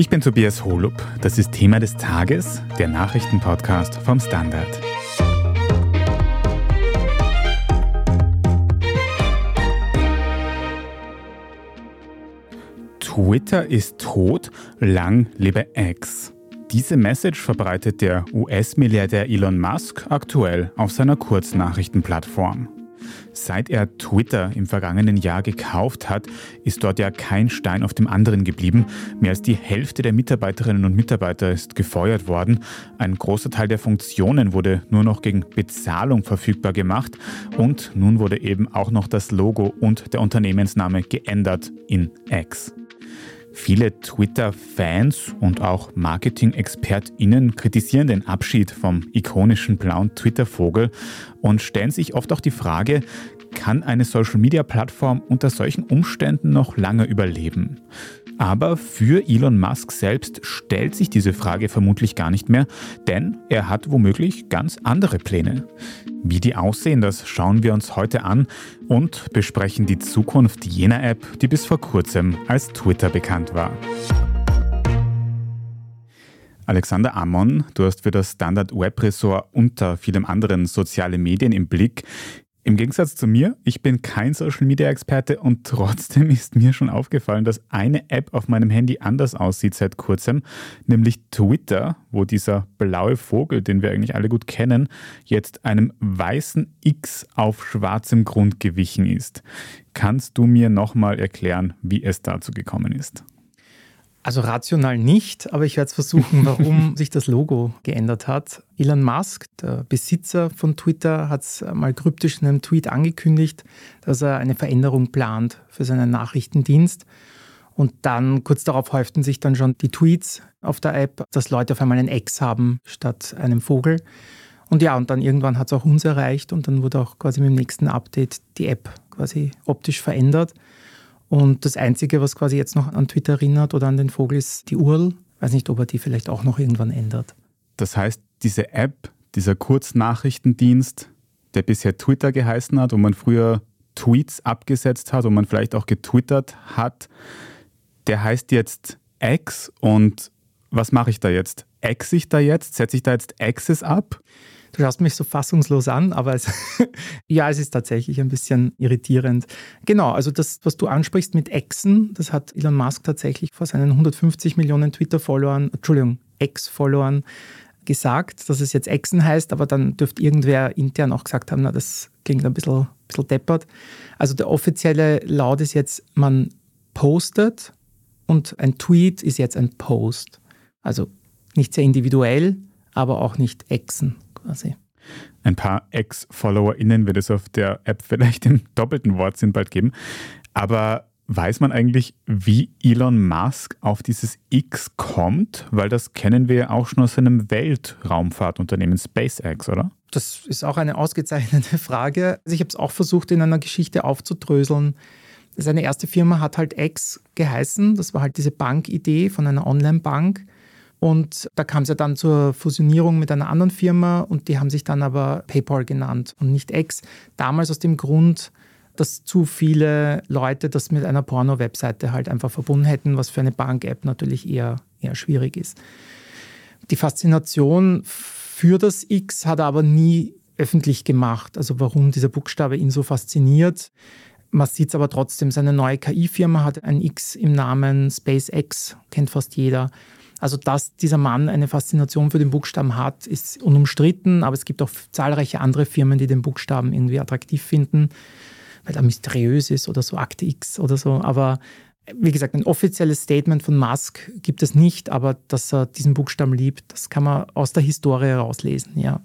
Ich bin Tobias Holub. Das ist Thema des Tages, der Nachrichtenpodcast vom Standard. Twitter ist tot, lang lebe X. Diese Message verbreitet der US-Milliardär Elon Musk aktuell auf seiner Kurznachrichtenplattform. Seit er Twitter im vergangenen Jahr gekauft hat, ist dort ja kein Stein auf dem anderen geblieben. Mehr als die Hälfte der Mitarbeiterinnen und Mitarbeiter ist gefeuert worden. Ein großer Teil der Funktionen wurde nur noch gegen Bezahlung verfügbar gemacht. Und nun wurde eben auch noch das Logo und der Unternehmensname geändert in X. Viele Twitter-Fans und auch Marketing-ExpertInnen kritisieren den Abschied vom ikonischen blauen Twitter-Vogel und stellen sich oft auch die Frage, kann eine Social-Media-Plattform unter solchen Umständen noch lange überleben? Aber für Elon Musk selbst stellt sich diese Frage vermutlich gar nicht mehr, denn er hat womöglich ganz andere Pläne. Wie die aussehen, das schauen wir uns heute an und besprechen die Zukunft jener App, die bis vor kurzem als Twitter bekannt war. Alexander Ammon, du hast für das Standard Web Ressort unter vielem anderen soziale Medien im Blick. Im Gegensatz zu mir, ich bin kein Social Media Experte und trotzdem ist mir schon aufgefallen, dass eine App auf meinem Handy anders aussieht seit kurzem, nämlich Twitter, wo dieser blaue Vogel, den wir eigentlich alle gut kennen, jetzt einem weißen X auf schwarzem Grund gewichen ist. Kannst du mir nochmal erklären, wie es dazu gekommen ist? Also rational nicht, aber ich werde es versuchen, warum sich das Logo geändert hat. Elon Musk, der Besitzer von Twitter, hat es mal kryptisch in einem Tweet angekündigt, dass er eine Veränderung plant für seinen Nachrichtendienst. Und dann kurz darauf häuften sich dann schon die Tweets auf der App, dass Leute auf einmal ein Ex haben statt einem Vogel. Und ja, und dann irgendwann hat es auch uns erreicht und dann wurde auch quasi mit dem nächsten Update die App quasi optisch verändert. Und das Einzige, was quasi jetzt noch an Twitter erinnert oder an den Vogel, ist die URL. Weiß nicht, ob er die vielleicht auch noch irgendwann ändert. Das heißt, diese App, dieser Kurznachrichtendienst, der bisher Twitter geheißen hat, wo man früher Tweets abgesetzt hat, wo man vielleicht auch getwittert hat, der heißt jetzt X. Und was mache ich da jetzt? X ich da jetzt? Setze ich da jetzt Access ab? Du schaust mich so fassungslos an, aber es, ja, es ist tatsächlich ein bisschen irritierend. Genau, also das, was du ansprichst mit Exen, das hat Elon Musk tatsächlich vor seinen 150 Millionen Twitter-Followern, Entschuldigung, Ex-Followern gesagt, dass es jetzt Exen heißt, aber dann dürfte irgendwer intern auch gesagt haben, na, das klingt ein bisschen, bisschen deppert. Also der offizielle Laut ist jetzt, man postet und ein Tweet ist jetzt ein Post. Also nicht sehr individuell, aber auch nicht Exen quasi. Ein paar Ex-FollowerInnen wird es auf der App vielleicht im doppelten Wortsinn bald geben. Aber weiß man eigentlich, wie Elon Musk auf dieses X kommt? Weil das kennen wir ja auch schon aus seinem Weltraumfahrtunternehmen SpaceX, oder? Das ist auch eine ausgezeichnete Frage. Also ich habe es auch versucht, in einer Geschichte aufzudröseln. Seine erste Firma hat halt X geheißen. Das war halt diese Bankidee von einer Online-Bank. Und da kam es ja dann zur Fusionierung mit einer anderen Firma und die haben sich dann aber PayPal genannt und nicht X. Damals aus dem Grund, dass zu viele Leute das mit einer Porno-Webseite halt einfach verbunden hätten, was für eine Bank-App natürlich eher, eher schwierig ist. Die Faszination für das X hat er aber nie öffentlich gemacht. Also warum dieser Buchstabe ihn so fasziniert. Man sieht es aber trotzdem, seine neue KI-Firma hat ein X im Namen SpaceX, kennt fast jeder. Also, dass dieser Mann eine Faszination für den Buchstaben hat, ist unumstritten, aber es gibt auch zahlreiche andere Firmen, die den Buchstaben irgendwie attraktiv finden, weil er mysteriös ist oder so Akte X oder so. Aber wie gesagt, ein offizielles Statement von Musk gibt es nicht, aber dass er diesen Buchstaben liebt, das kann man aus der Historie herauslesen, ja.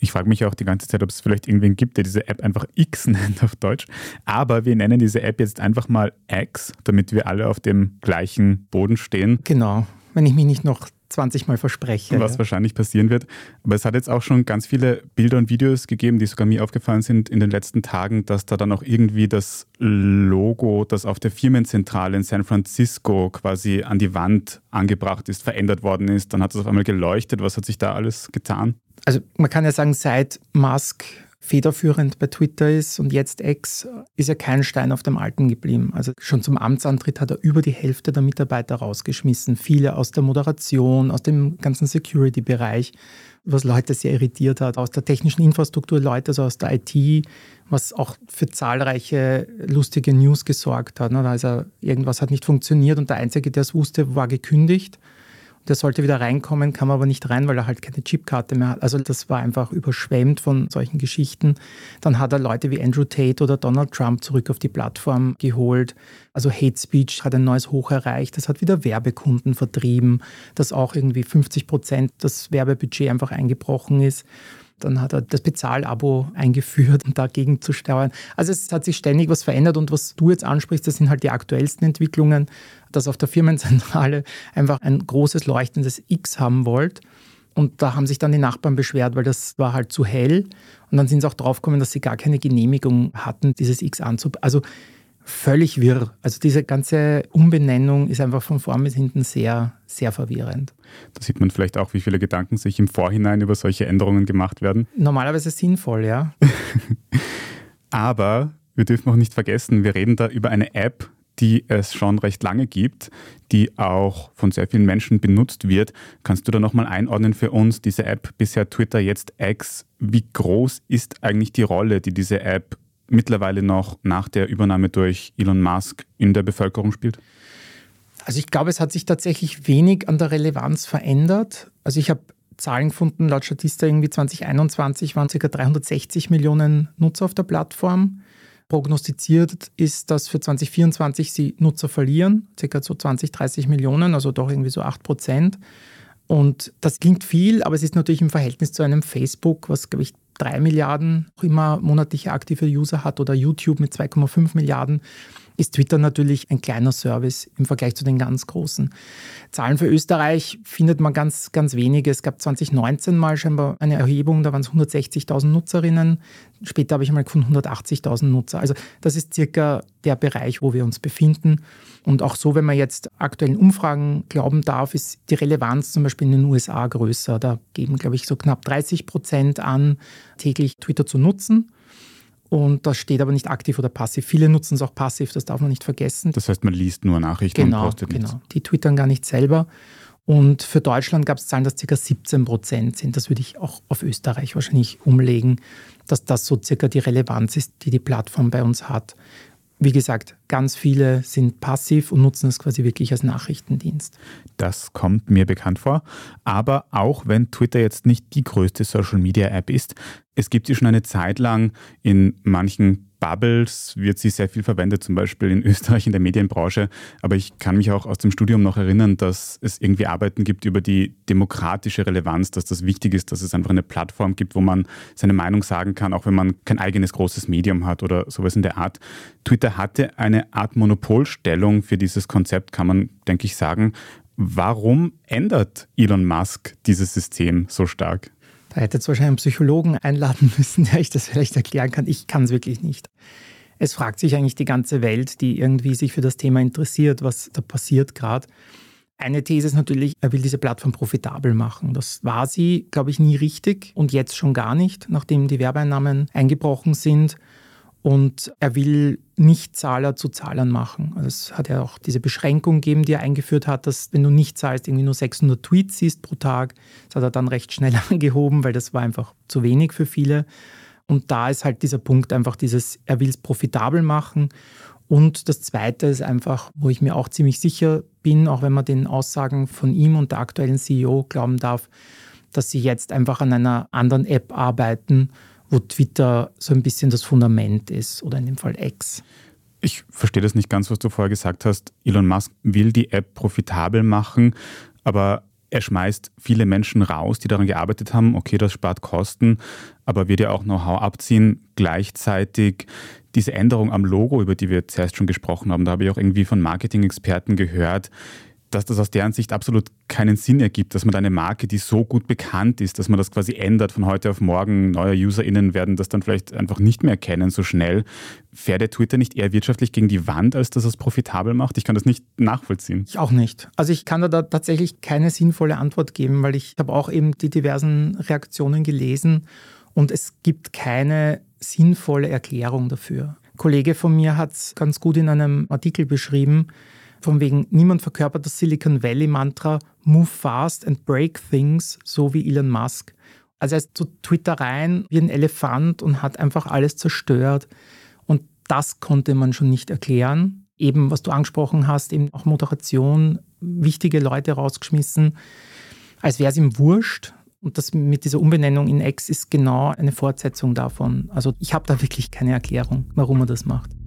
Ich frage mich auch die ganze Zeit, ob es vielleicht irgendwen gibt, der diese App einfach X nennt auf Deutsch. Aber wir nennen diese App jetzt einfach mal X, damit wir alle auf dem gleichen Boden stehen. Genau wenn ich mich nicht noch 20 Mal verspreche. Was ja. wahrscheinlich passieren wird. Aber es hat jetzt auch schon ganz viele Bilder und Videos gegeben, die sogar mir aufgefallen sind in den letzten Tagen, dass da dann auch irgendwie das Logo, das auf der Firmenzentrale in San Francisco quasi an die Wand angebracht ist, verändert worden ist. Dann hat es auf einmal geleuchtet. Was hat sich da alles getan? Also man kann ja sagen, seit Musk federführend bei Twitter ist und jetzt X, ist ja kein Stein auf dem Alten geblieben. Also schon zum Amtsantritt hat er über die Hälfte der Mitarbeiter rausgeschmissen. Viele aus der Moderation, aus dem ganzen Security-Bereich, was Leute sehr irritiert hat, aus der technischen Infrastruktur Leute, also aus der IT, was auch für zahlreiche lustige News gesorgt hat. Also irgendwas hat nicht funktioniert und der Einzige, der es wusste, war gekündigt. Der sollte wieder reinkommen, kam aber nicht rein, weil er halt keine Chipkarte mehr hat. Also das war einfach überschwemmt von solchen Geschichten. Dann hat er Leute wie Andrew Tate oder Donald Trump zurück auf die Plattform geholt. Also Hate Speech hat ein neues Hoch erreicht. Das hat wieder Werbekunden vertrieben, dass auch irgendwie 50 Prozent das Werbebudget einfach eingebrochen ist. Dann hat er das Bezahlabo eingeführt, um dagegen zu steuern. Also es hat sich ständig was verändert und was du jetzt ansprichst, das sind halt die aktuellsten Entwicklungen, dass auf der Firmenzentrale einfach ein großes leuchtendes X haben wollt. Und da haben sich dann die Nachbarn beschwert, weil das war halt zu hell. Und dann sind sie auch draufgekommen, dass sie gar keine Genehmigung hatten, dieses X anzubieten. Also völlig wirr. Also diese ganze Umbenennung ist einfach von vorn bis hinten sehr, sehr verwirrend. Da sieht man vielleicht auch, wie viele Gedanken sich im Vorhinein über solche Änderungen gemacht werden. Normalerweise sinnvoll, ja. Aber wir dürfen auch nicht vergessen, wir reden da über eine App, die es schon recht lange gibt, die auch von sehr vielen Menschen benutzt wird. Kannst du da nochmal einordnen für uns, diese App bisher Twitter, jetzt X? Wie groß ist eigentlich die Rolle, die diese App mittlerweile noch nach der Übernahme durch Elon Musk in der Bevölkerung spielt? Also ich glaube, es hat sich tatsächlich wenig an der Relevanz verändert. Also ich habe Zahlen gefunden, laut Statista irgendwie 2021 waren ca. 360 Millionen Nutzer auf der Plattform. Prognostiziert ist, dass für 2024 sie Nutzer verlieren, ca. so 20, 30 Millionen, also doch irgendwie so 8 Prozent. Und das klingt viel, aber es ist natürlich im Verhältnis zu einem Facebook, was, glaube ich, drei Milliarden immer monatliche aktive User hat oder YouTube mit 2,5 Milliarden, ist Twitter natürlich ein kleiner Service im Vergleich zu den ganz großen. Zahlen für Österreich findet man ganz, ganz wenige. Es gab 2019 mal scheinbar eine Erhebung, da waren es 160.000 Nutzerinnen. Später habe ich mal gefunden 180.000 Nutzer. Also das ist circa der Bereich, wo wir uns befinden. Und auch so, wenn man jetzt aktuellen Umfragen glauben darf, ist die Relevanz zum Beispiel in den USA größer. Da geben, glaube ich, so knapp 30 Prozent an, täglich Twitter zu nutzen. Und das steht aber nicht aktiv oder passiv. Viele nutzen es auch passiv, das darf man nicht vergessen. Das heißt, man liest nur Nachrichten genau, und postet genau. nichts. Genau, die twittern gar nicht selber. Und für Deutschland gab es Zahlen, dass ca. 17 Prozent sind. Das würde ich auch auf Österreich wahrscheinlich umlegen, dass das so circa die Relevanz ist, die die Plattform bei uns hat. Wie gesagt, ganz viele sind passiv und nutzen es quasi wirklich als Nachrichtendienst. Das kommt mir bekannt vor. Aber auch wenn Twitter jetzt nicht die größte Social-Media-App ist, es gibt sie schon eine Zeit lang in manchen Bubbles wird sie sehr viel verwendet, zum Beispiel in Österreich in der Medienbranche. Aber ich kann mich auch aus dem Studium noch erinnern, dass es irgendwie Arbeiten gibt über die demokratische Relevanz, dass das wichtig ist, dass es einfach eine Plattform gibt, wo man seine Meinung sagen kann, auch wenn man kein eigenes großes Medium hat oder sowas in der Art. Twitter hatte eine Art Monopolstellung für dieses Konzept, kann man, denke ich, sagen. Warum ändert Elon Musk dieses System so stark? Da hätte jetzt wahrscheinlich einen Psychologen einladen müssen, der ich das vielleicht erklären kann. Ich kann es wirklich nicht. Es fragt sich eigentlich die ganze Welt, die irgendwie sich für das Thema interessiert, was da passiert gerade. Eine These ist natürlich, er will diese Plattform profitabel machen. Das war sie, glaube ich, nie richtig und jetzt schon gar nicht, nachdem die Werbeeinnahmen eingebrochen sind. Und er will nicht Zahler zu Zahlern machen. Also es hat ja auch diese Beschränkung gegeben, die er eingeführt hat, dass wenn du nicht zahlst, irgendwie nur 600 Tweets siehst pro Tag. Das hat er dann recht schnell angehoben, weil das war einfach zu wenig für viele. Und da ist halt dieser Punkt einfach dieses, er will es profitabel machen. Und das Zweite ist einfach, wo ich mir auch ziemlich sicher bin, auch wenn man den Aussagen von ihm und der aktuellen CEO glauben darf, dass sie jetzt einfach an einer anderen App arbeiten, wo Twitter so ein bisschen das Fundament ist oder in dem Fall X. Ich verstehe das nicht ganz, was du vorher gesagt hast. Elon Musk will die App profitabel machen, aber er schmeißt viele Menschen raus, die daran gearbeitet haben. Okay, das spart Kosten, aber wird ja auch Know-how abziehen. Gleichzeitig diese Änderung am Logo, über die wir zuerst schon gesprochen haben, da habe ich auch irgendwie von Marketing-Experten gehört, dass das aus deren Sicht absolut keinen Sinn ergibt, dass man eine Marke, die so gut bekannt ist, dass man das quasi ändert von heute auf morgen. Neue UserInnen werden das dann vielleicht einfach nicht mehr kennen so schnell. Fährt der Twitter nicht eher wirtschaftlich gegen die Wand, als dass es profitabel macht? Ich kann das nicht nachvollziehen. Ich auch nicht. Also ich kann da tatsächlich keine sinnvolle Antwort geben, weil ich habe auch eben die diversen Reaktionen gelesen Und es gibt keine sinnvolle Erklärung dafür. Ein Kollege von mir hat es ganz gut in einem Artikel beschrieben, von wegen, niemand verkörpert das Silicon Valley Mantra, move fast and break things, so wie Elon Musk. Also er ist zu Twitter rein wie ein Elefant und hat einfach alles zerstört. Und das konnte man schon nicht erklären. Eben, was du angesprochen hast, eben auch Moderation, wichtige Leute rausgeschmissen, als wäre es ihm wurscht. Und das mit dieser Umbenennung in X ist genau eine Fortsetzung davon. Also ich habe da wirklich keine Erklärung, warum er das macht.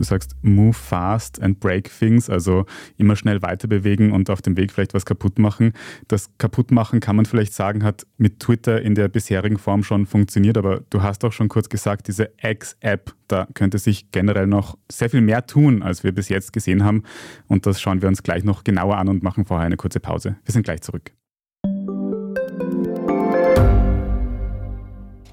Du sagst move fast and break things, also immer schnell weiter bewegen und auf dem Weg vielleicht was kaputt machen. Das Kaputtmachen kann man vielleicht sagen, hat mit Twitter in der bisherigen Form schon funktioniert, aber du hast auch schon kurz gesagt, diese X-App, da könnte sich generell noch sehr viel mehr tun, als wir bis jetzt gesehen haben. Und das schauen wir uns gleich noch genauer an und machen vorher eine kurze Pause. Wir sind gleich zurück.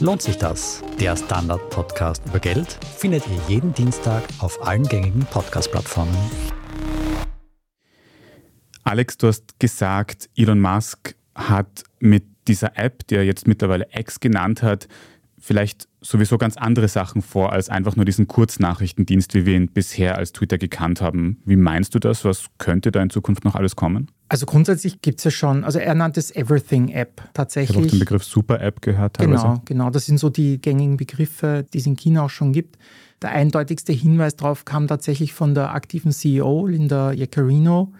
Lohnt sich das? Der Standard-Podcast über Geld findet ihr jeden Dienstag auf allen gängigen Podcast-Plattformen. Alex, du hast gesagt, Elon Musk hat mit dieser App, die er jetzt mittlerweile X genannt hat, vielleicht sowieso ganz andere Sachen vor als einfach nur diesen Kurznachrichtendienst, wie wir ihn bisher als Twitter gekannt haben. Wie meinst du das? Was könnte da in Zukunft noch alles kommen? Also grundsätzlich gibt es ja schon, also er nannte es Everything-App tatsächlich. Ich habe auch den Begriff Super-App gehört. Teilweise. Genau, genau. Das sind so die gängigen Begriffe, die es in China auch schon gibt. Der eindeutigste Hinweis darauf kam tatsächlich von der aktiven CEO Linda Yaccarino,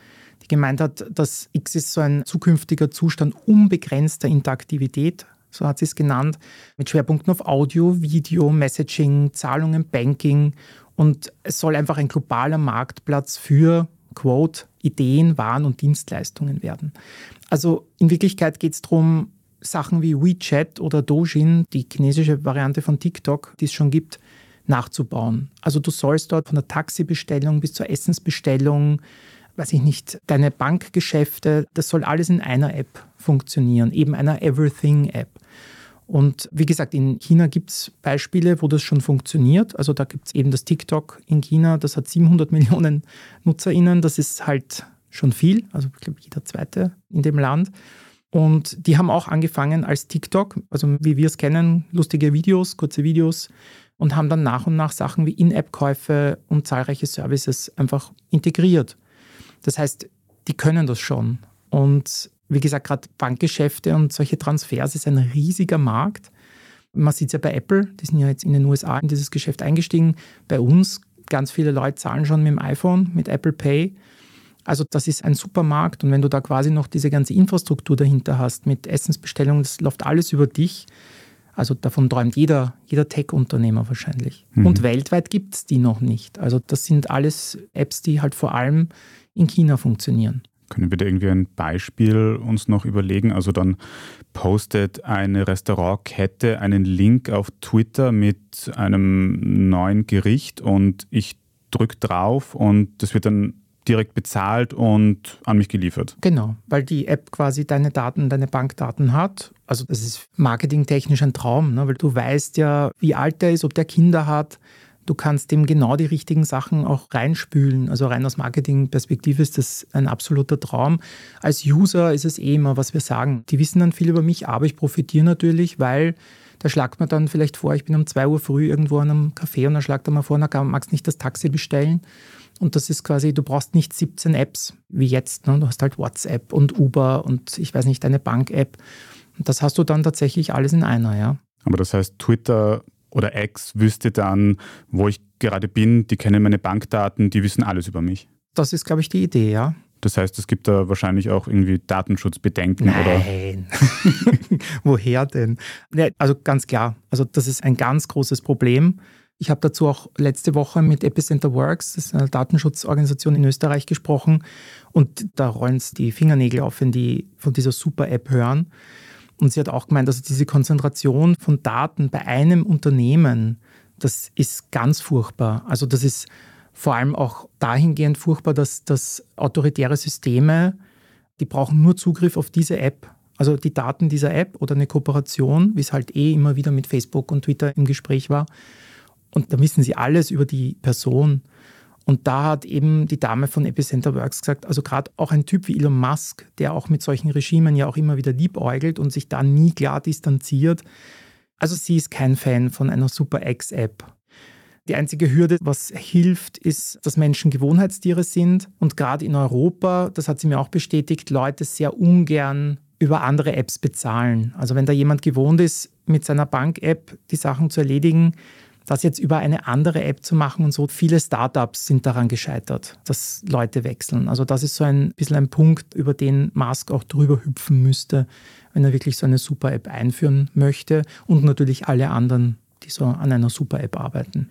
die gemeint hat, dass X ist so ein zukünftiger Zustand unbegrenzter Interaktivität so hat sie es genannt, mit Schwerpunkten auf Audio, Video, Messaging, Zahlungen, Banking. Und es soll einfach ein globaler Marktplatz für, quote, Ideen, Waren und Dienstleistungen werden. Also in Wirklichkeit geht es darum, Sachen wie WeChat oder Dojin, die chinesische Variante von TikTok, die es schon gibt, nachzubauen. Also du sollst dort von der Taxibestellung bis zur Essensbestellung, weiß ich nicht, deine Bankgeschäfte, das soll alles in einer App funktionieren, eben einer Everything-App. Und wie gesagt, in China gibt es Beispiele, wo das schon funktioniert. Also da gibt es eben das TikTok in China, das hat 700 Millionen NutzerInnen. Das ist halt schon viel, also ich glaube jeder zweite in dem Land. Und die haben auch angefangen als TikTok, also wie wir es kennen, lustige Videos, kurze Videos und haben dann nach und nach Sachen wie In-App-Käufe und zahlreiche Services einfach integriert. Das heißt, die können das schon. Und wie gesagt, gerade Bankgeschäfte und solche Transfers ist ein riesiger Markt. Man sieht es ja bei Apple, die sind ja jetzt in den USA in dieses Geschäft eingestiegen. Bei uns, ganz viele Leute zahlen schon mit dem iPhone, mit Apple Pay. Also das ist ein super Markt und wenn du da quasi noch diese ganze Infrastruktur dahinter hast mit Essensbestellungen, das läuft alles über dich. Also davon träumt jeder, jeder Tech-Unternehmer wahrscheinlich. Mhm. Und weltweit gibt es die noch nicht. Also das sind alles Apps, die halt vor allem in China funktionieren. Können wir da irgendwie ein Beispiel uns noch überlegen? Also dann postet eine Restaurantkette einen Link auf Twitter mit einem neuen Gericht und ich drücke drauf und das wird dann direkt bezahlt und an mich geliefert. Genau, weil die App quasi deine Daten, deine Bankdaten hat. Also das ist marketingtechnisch ein Traum, ne? weil du weißt ja, wie alt er ist, ob der Kinder hat, Du kannst dem genau die richtigen Sachen auch reinspülen. Also rein aus Marketingperspektive ist das ein absoluter Traum. Als User ist es eh immer, was wir sagen. Die wissen dann viel über mich, aber ich profitiere natürlich, weil da schlagt man dann vielleicht vor, ich bin um 2 Uhr früh irgendwo an einem Café und dann schlagt er mal vor, na, magst nicht das Taxi bestellen? Und das ist quasi, du brauchst nicht 17 Apps wie jetzt. Ne? Du hast halt WhatsApp und Uber und ich weiß nicht, deine Bank-App. Und das hast du dann tatsächlich alles in einer, ja. Aber das heißt, Twitter oder Ex wüsste dann, wo ich gerade bin, die kennen meine Bankdaten, die wissen alles über mich. Das ist, glaube ich, die Idee, ja. Das heißt, es gibt da wahrscheinlich auch irgendwie Datenschutzbedenken, Nein. oder? Woher denn? Ja, also ganz klar, also das ist ein ganz großes Problem. Ich habe dazu auch letzte Woche mit Epicenter Works, das ist eine Datenschutzorganisation in Österreich, gesprochen und da rollen es die Fingernägel auf, wenn die von dieser Super-App hören. Und sie hat auch gemeint, also diese Konzentration von Daten bei einem Unternehmen, das ist ganz furchtbar. Also das ist vor allem auch dahingehend furchtbar, dass, dass autoritäre Systeme, die brauchen nur Zugriff auf diese App. Also die Daten dieser App oder eine Kooperation, wie es halt eh immer wieder mit Facebook und Twitter im Gespräch war. Und da wissen sie alles über die Person. Und da hat eben die Dame von Epicenter Works gesagt, also gerade auch ein Typ wie Elon Musk, der auch mit solchen Regimen ja auch immer wieder liebäugelt und sich da nie klar distanziert. Also sie ist kein Fan von einer Super X-App. Die einzige Hürde, was hilft, ist, dass Menschen Gewohnheitstiere sind und gerade in Europa, das hat sie mir auch bestätigt, Leute sehr ungern über andere Apps bezahlen. Also wenn da jemand gewohnt ist, mit seiner Bank-App die Sachen zu erledigen, das jetzt über eine andere App zu machen und so. Viele Startups sind daran gescheitert, dass Leute wechseln. Also das ist so ein bisschen ein Punkt, über den Musk auch drüber hüpfen müsste, wenn er wirklich so eine Super-App einführen möchte und natürlich alle anderen, die so an einer Super-App arbeiten.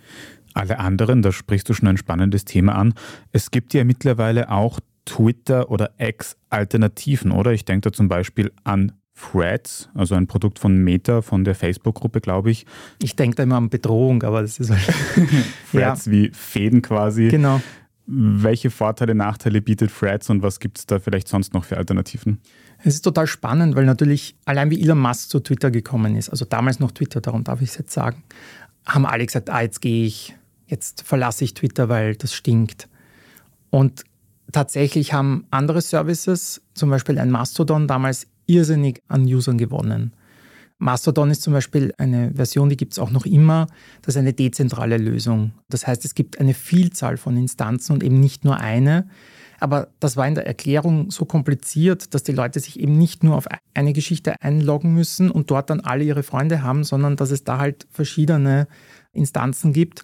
Alle anderen, da sprichst du schon ein spannendes Thema an. Es gibt ja mittlerweile auch Twitter oder X-Alternativen, oder? Ich denke da zum Beispiel an Threads, also ein Produkt von Meta, von der Facebook-Gruppe, glaube ich. Ich denke da immer an Bedrohung, aber das ist halt. Threads ja. wie Fäden quasi. Genau. Welche Vorteile, Nachteile bietet Threads und was gibt es da vielleicht sonst noch für Alternativen? Es ist total spannend, weil natürlich allein wie Elon Musk zu Twitter gekommen ist, also damals noch Twitter, darum darf ich es jetzt sagen, haben alle gesagt, ah, jetzt gehe ich, jetzt verlasse ich Twitter, weil das stinkt. Und tatsächlich haben andere Services, zum Beispiel ein Mastodon, damals irrsinnig an Usern gewonnen. Mastodon ist zum Beispiel eine Version, die gibt es auch noch immer. Das ist eine dezentrale Lösung. Das heißt, es gibt eine Vielzahl von Instanzen und eben nicht nur eine. Aber das war in der Erklärung so kompliziert, dass die Leute sich eben nicht nur auf eine Geschichte einloggen müssen und dort dann alle ihre Freunde haben, sondern dass es da halt verschiedene Instanzen gibt.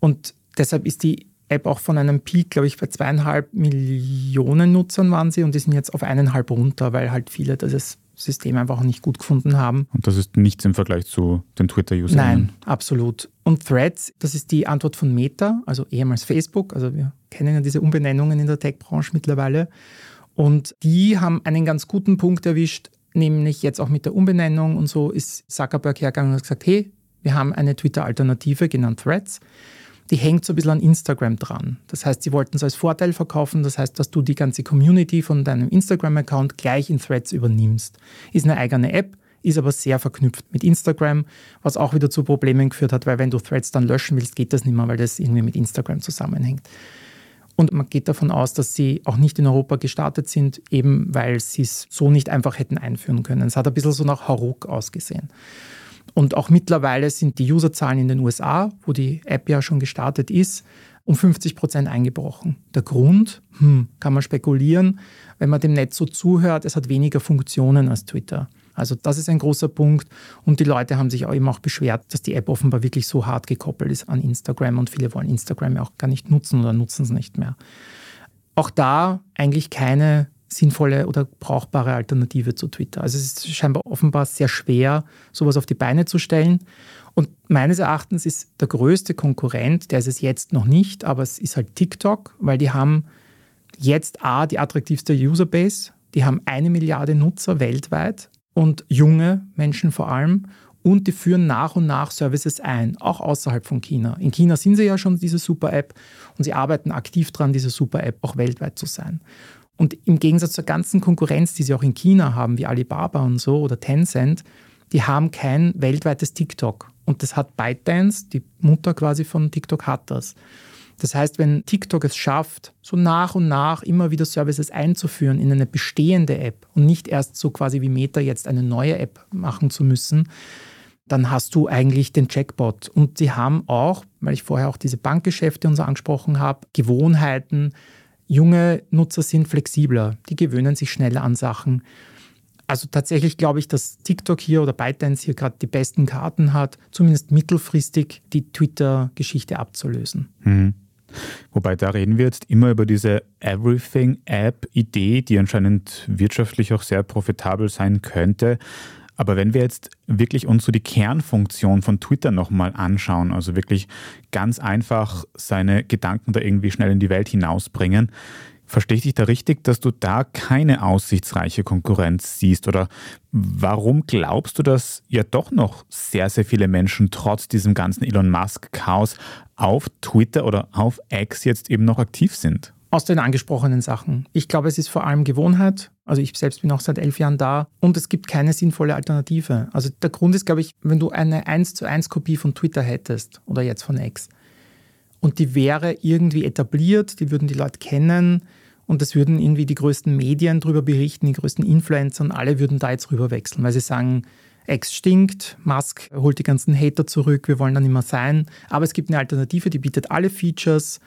Und deshalb ist die App auch von einem Peak, glaube ich, bei zweieinhalb Millionen Nutzern waren sie und die sind jetzt auf eineinhalb runter, weil halt viele das System einfach nicht gut gefunden haben. Und das ist nichts im Vergleich zu den Twitter-Usern? Nein, absolut. Und Threads, das ist die Antwort von Meta, also ehemals Facebook. Also wir kennen ja diese Umbenennungen in der Tech-Branche mittlerweile. Und die haben einen ganz guten Punkt erwischt, nämlich jetzt auch mit der Umbenennung und so ist Zuckerberg hergegangen und hat gesagt, hey, wir haben eine Twitter-Alternative genannt Threads die hängt so ein bisschen an Instagram dran. Das heißt, sie wollten es als Vorteil verkaufen. Das heißt, dass du die ganze Community von deinem Instagram-Account gleich in Threads übernimmst. Ist eine eigene App, ist aber sehr verknüpft mit Instagram, was auch wieder zu Problemen geführt hat, weil wenn du Threads dann löschen willst, geht das nicht mehr, weil das irgendwie mit Instagram zusammenhängt. Und man geht davon aus, dass sie auch nicht in Europa gestartet sind, eben weil sie es so nicht einfach hätten einführen können. Es hat ein bisschen so nach Haruk ausgesehen. Und auch mittlerweile sind die Userzahlen in den USA, wo die App ja schon gestartet ist, um 50 Prozent eingebrochen. Der Grund, hm, kann man spekulieren, wenn man dem Netz so zuhört, es hat weniger Funktionen als Twitter. Also das ist ein großer Punkt. Und die Leute haben sich auch eben auch beschwert, dass die App offenbar wirklich so hart gekoppelt ist an Instagram und viele wollen Instagram ja auch gar nicht nutzen oder nutzen es nicht mehr. Auch da eigentlich keine sinnvolle oder brauchbare Alternative zu Twitter. Also es ist scheinbar offenbar sehr schwer, sowas auf die Beine zu stellen. Und meines Erachtens ist der größte Konkurrent, der ist es jetzt noch nicht, aber es ist halt TikTok, weil die haben jetzt A, die attraktivste Userbase, die haben eine Milliarde Nutzer weltweit und junge Menschen vor allem und die führen nach und nach Services ein, auch außerhalb von China. In China sind sie ja schon diese Super-App und sie arbeiten aktiv daran, diese Super-App auch weltweit zu sein. Und im Gegensatz zur ganzen Konkurrenz, die sie auch in China haben, wie Alibaba und so oder Tencent, die haben kein weltweites TikTok. Und das hat ByteDance, die Mutter quasi von TikTok, hat das. Das heißt, wenn TikTok es schafft, so nach und nach immer wieder Services einzuführen in eine bestehende App und nicht erst so quasi wie Meta jetzt eine neue App machen zu müssen, dann hast du eigentlich den Jackpot. Und sie haben auch, weil ich vorher auch diese Bankgeschäfte und so angesprochen habe, Gewohnheiten, Junge Nutzer sind flexibler, die gewöhnen sich schneller an Sachen. Also tatsächlich glaube ich, dass TikTok hier oder ByteDance hier gerade die besten Karten hat, zumindest mittelfristig die Twitter-Geschichte abzulösen. Mhm. Wobei da reden wir jetzt immer über diese Everything-App-Idee, die anscheinend wirtschaftlich auch sehr profitabel sein könnte. Aber wenn wir jetzt wirklich uns so die Kernfunktion von Twitter nochmal anschauen, also wirklich ganz einfach seine Gedanken da irgendwie schnell in die Welt hinausbringen, Verstehe ich dich da richtig, dass du da keine aussichtsreiche Konkurrenz siehst? Oder warum glaubst du, dass ja doch noch sehr, sehr viele Menschen trotz diesem ganzen Elon Musk-Chaos auf Twitter oder auf X jetzt eben noch aktiv sind? Aus den angesprochenen Sachen. Ich glaube, es ist vor allem Gewohnheit. Also ich selbst bin auch seit elf Jahren da und es gibt keine sinnvolle Alternative. Also der Grund ist, glaube ich, wenn du eine 1 zu 1 Kopie von Twitter hättest oder jetzt von X und die wäre irgendwie etabliert, die würden die Leute kennen und es würden irgendwie die größten Medien darüber berichten, die größten Influencer und alle würden da jetzt rüber wechseln, weil sie sagen, X stinkt, Musk holt die ganzen Hater zurück, wir wollen dann immer sein. Aber es gibt eine Alternative, die bietet alle Features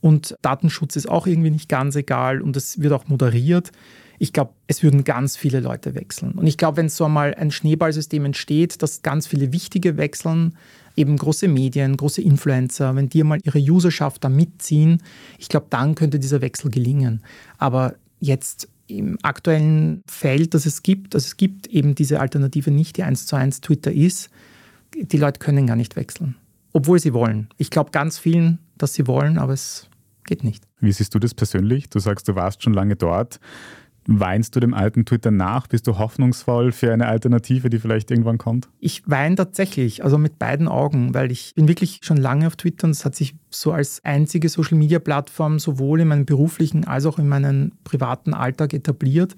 und Datenschutz ist auch irgendwie nicht ganz egal und es wird auch moderiert. Ich glaube, es würden ganz viele Leute wechseln. Und ich glaube, wenn so einmal ein Schneeballsystem entsteht, dass ganz viele wichtige wechseln, eben große Medien, große Influencer, wenn die mal ihre Userschaft da mitziehen, ich glaube, dann könnte dieser Wechsel gelingen. Aber jetzt im aktuellen Feld, das es gibt, also es gibt eben diese Alternative nicht, die 1 zu 1 Twitter ist, die Leute können gar nicht wechseln, obwohl sie wollen. Ich glaube ganz vielen, dass sie wollen, aber es geht nicht. Wie siehst du das persönlich? Du sagst, du warst schon lange dort. Weinst du dem alten Twitter nach? Bist du hoffnungsvoll für eine Alternative, die vielleicht irgendwann kommt? Ich weine tatsächlich, also mit beiden Augen, weil ich bin wirklich schon lange auf Twitter und es hat sich so als einzige Social-Media-Plattform sowohl in meinem beruflichen als auch in meinem privaten Alltag etabliert.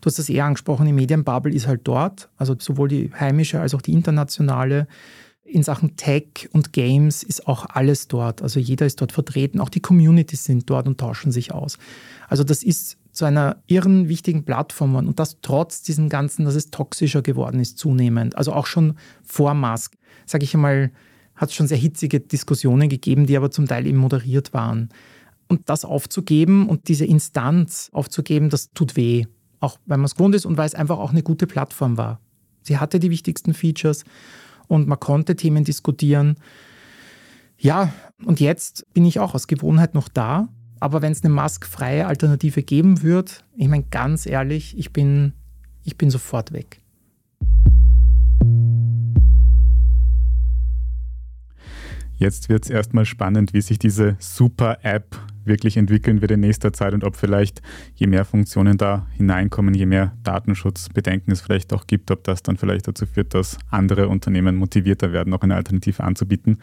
Du hast das eher angesprochen, die Medienbubble ist halt dort, also sowohl die heimische als auch die internationale. In Sachen Tech und Games ist auch alles dort. Also jeder ist dort vertreten. Auch die Communities sind dort und tauschen sich aus. Also das ist zu einer irren wichtigen Plattform und das trotz diesem Ganzen, dass es toxischer geworden ist zunehmend. Also auch schon vor Musk, sage ich einmal, hat es schon sehr hitzige Diskussionen gegeben, die aber zum Teil eben moderiert waren. Und das aufzugeben und diese Instanz aufzugeben, das tut weh. Auch weil man es gewohnt ist und weil es einfach auch eine gute Plattform war. Sie hatte die wichtigsten Features und man konnte Themen diskutieren. Ja, und jetzt bin ich auch aus Gewohnheit noch da aber wenn es eine maskfreie Alternative geben wird, ich meine ganz ehrlich, ich bin, ich bin sofort weg. Jetzt wird es erstmal spannend, wie sich diese Super-App wirklich entwickeln wird in nächster Zeit und ob vielleicht je mehr Funktionen da hineinkommen, je mehr Datenschutzbedenken es vielleicht auch gibt, ob das dann vielleicht dazu führt, dass andere Unternehmen motivierter werden, noch eine Alternative anzubieten.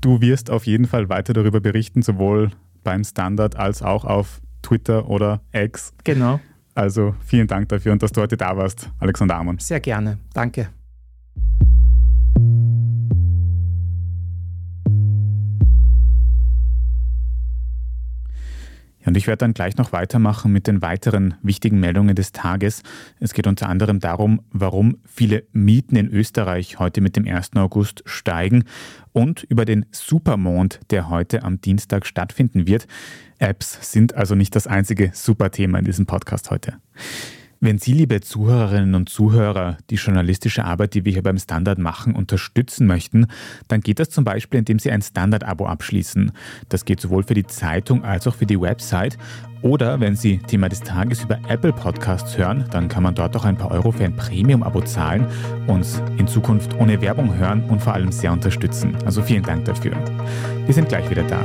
Du wirst auf jeden Fall weiter darüber berichten, sowohl beim Standard als auch auf Twitter oder X. Genau. Also vielen Dank dafür und dass du heute da warst, Alexander Amon. Sehr gerne. Danke. Und ich werde dann gleich noch weitermachen mit den weiteren wichtigen Meldungen des Tages. Es geht unter anderem darum, warum viele Mieten in Österreich heute mit dem 1. August steigen und über den Supermond, der heute am Dienstag stattfinden wird. Apps sind also nicht das einzige Superthema in diesem Podcast heute. Wenn Sie, liebe Zuhörerinnen und Zuhörer, die journalistische Arbeit, die wir hier beim Standard machen, unterstützen möchten, dann geht das zum Beispiel, indem Sie ein Standard-Abo abschließen. Das geht sowohl für die Zeitung als auch für die Website. Oder wenn Sie Thema des Tages über Apple Podcasts hören, dann kann man dort auch ein paar Euro für ein Premium-Abo zahlen, uns in Zukunft ohne Werbung hören und vor allem sehr unterstützen. Also vielen Dank dafür. Wir sind gleich wieder da.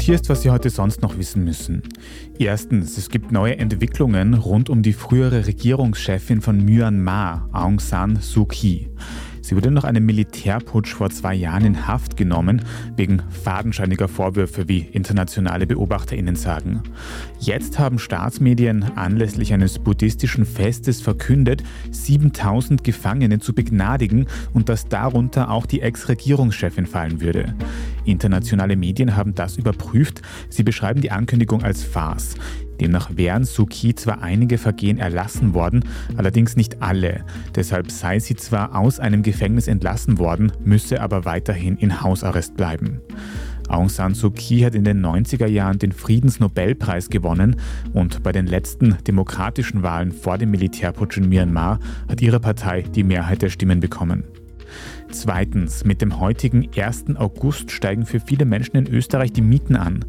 Und hier ist, was Sie heute sonst noch wissen müssen. Erstens, es gibt neue Entwicklungen rund um die frühere Regierungschefin von Myanmar, Aung San Suu Kyi. Sie wurde nach einem Militärputsch vor zwei Jahren in Haft genommen, wegen fadenscheiniger Vorwürfe, wie internationale BeobachterInnen sagen. Jetzt haben Staatsmedien anlässlich eines buddhistischen Festes verkündet, 7000 Gefangene zu begnadigen und dass darunter auch die Ex-Regierungschefin fallen würde. Internationale Medien haben das überprüft. Sie beschreiben die Ankündigung als Farce. Demnach wären Suki zwar einige Vergehen erlassen worden, allerdings nicht alle. Deshalb sei sie zwar aus einem Gefängnis entlassen worden, müsse aber weiterhin in Hausarrest bleiben. Aung San Suu Kyi hat in den 90er Jahren den Friedensnobelpreis gewonnen und bei den letzten demokratischen Wahlen vor dem Militärputsch in Myanmar hat ihre Partei die Mehrheit der Stimmen bekommen. Zweitens, mit dem heutigen 1. August steigen für viele Menschen in Österreich die Mieten an.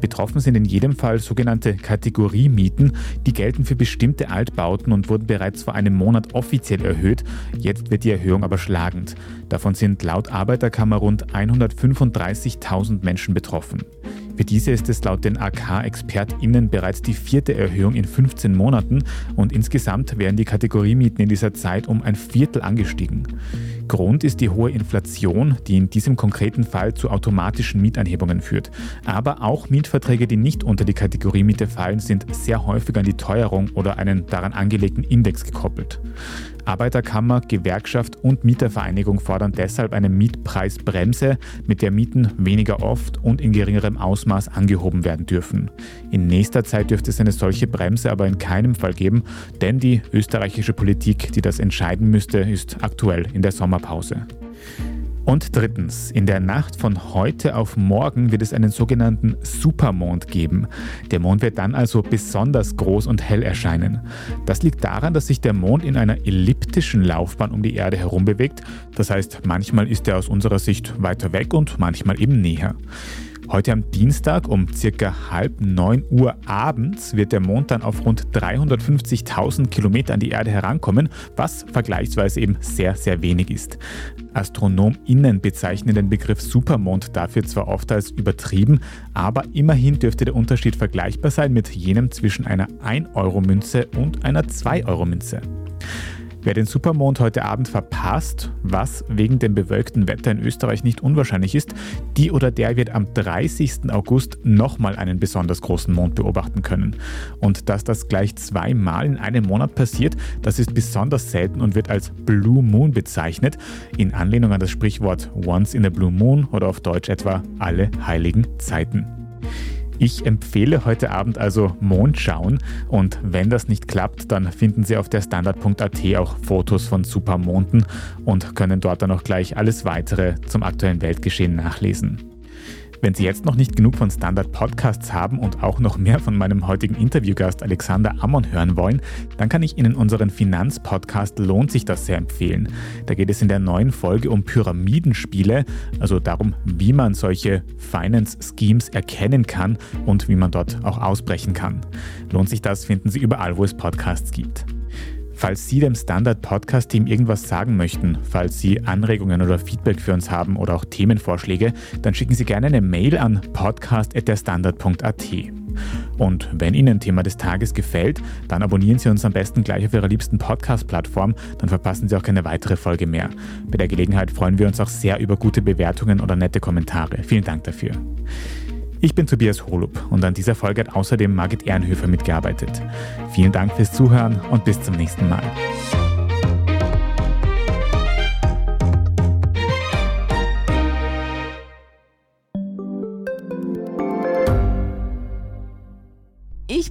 Betroffen sind in jedem Fall sogenannte Kategoriemieten, die gelten für bestimmte Altbauten und wurden bereits vor einem Monat offiziell erhöht. Jetzt wird die Erhöhung aber schlagend. Davon sind laut Arbeiterkammer rund 135.000 Menschen betroffen. Für diese ist es laut den AK-ExpertInnen bereits die vierte Erhöhung in 15 Monaten und insgesamt wären die Kategoriemieten in dieser Zeit um ein Viertel angestiegen. Grund ist die hohe Inflation, die in diesem konkreten Fall zu automatischen Mietanhebungen führt. Aber auch Mietverträge, die nicht unter die Kategorie Miete fallen, sind sehr häufig an die Teuerung oder einen daran angelegten Index gekoppelt. Arbeiterkammer, Gewerkschaft und Mietervereinigung fordern deshalb eine Mietpreisbremse, mit der Mieten weniger oft und in geringerem Ausmaß angehoben werden dürfen. In nächster Zeit dürfte es eine solche Bremse aber in keinem Fall geben, denn die österreichische Politik, die das entscheiden müsste, ist aktuell in der Sommerpause. Und drittens, in der Nacht von heute auf morgen wird es einen sogenannten Supermond geben. Der Mond wird dann also besonders groß und hell erscheinen. Das liegt daran, dass sich der Mond in einer elliptischen Laufbahn um die Erde herum bewegt. Das heißt, manchmal ist er aus unserer Sicht weiter weg und manchmal eben näher. Heute am Dienstag um circa halb neun Uhr abends wird der Mond dann auf rund 350.000 Kilometer an die Erde herankommen, was vergleichsweise eben sehr, sehr wenig ist. AstronomInnen bezeichnen den Begriff Supermond dafür zwar oft als übertrieben, aber immerhin dürfte der Unterschied vergleichbar sein mit jenem zwischen einer 1-Euro-Münze und einer 2-Euro-Münze. Wer den Supermond heute Abend verpasst, was wegen dem bewölkten Wetter in Österreich nicht unwahrscheinlich ist, die oder der wird am 30. August nochmal einen besonders großen Mond beobachten können. Und dass das gleich zweimal in einem Monat passiert, das ist besonders selten und wird als Blue Moon bezeichnet, in Anlehnung an das Sprichwort Once in a Blue Moon oder auf Deutsch etwa alle heiligen Zeiten. Ich empfehle heute Abend also Mondschauen und wenn das nicht klappt, dann finden Sie auf der Standard.at auch Fotos von Supermonden und können dort dann auch gleich alles weitere zum aktuellen Weltgeschehen nachlesen. Wenn Sie jetzt noch nicht genug von Standard Podcasts haben und auch noch mehr von meinem heutigen Interviewgast Alexander Ammon hören wollen, dann kann ich Ihnen unseren Finanzpodcast Lohnt sich das sehr empfehlen. Da geht es in der neuen Folge um Pyramidenspiele, also darum, wie man solche Finance Schemes erkennen kann und wie man dort auch ausbrechen kann. Lohnt sich das, finden Sie überall, wo es Podcasts gibt. Falls Sie dem Standard Podcast Team irgendwas sagen möchten, falls Sie Anregungen oder Feedback für uns haben oder auch Themenvorschläge, dann schicken Sie gerne eine Mail an podcast.derstandard.at. Und wenn Ihnen ein Thema des Tages gefällt, dann abonnieren Sie uns am besten gleich auf Ihrer liebsten Podcast-Plattform, dann verpassen Sie auch keine weitere Folge mehr. Bei der Gelegenheit freuen wir uns auch sehr über gute Bewertungen oder nette Kommentare. Vielen Dank dafür. Ich bin Tobias Holub und an dieser Folge hat außerdem Margit Ehrenhöfer mitgearbeitet. Vielen Dank fürs Zuhören und bis zum nächsten Mal.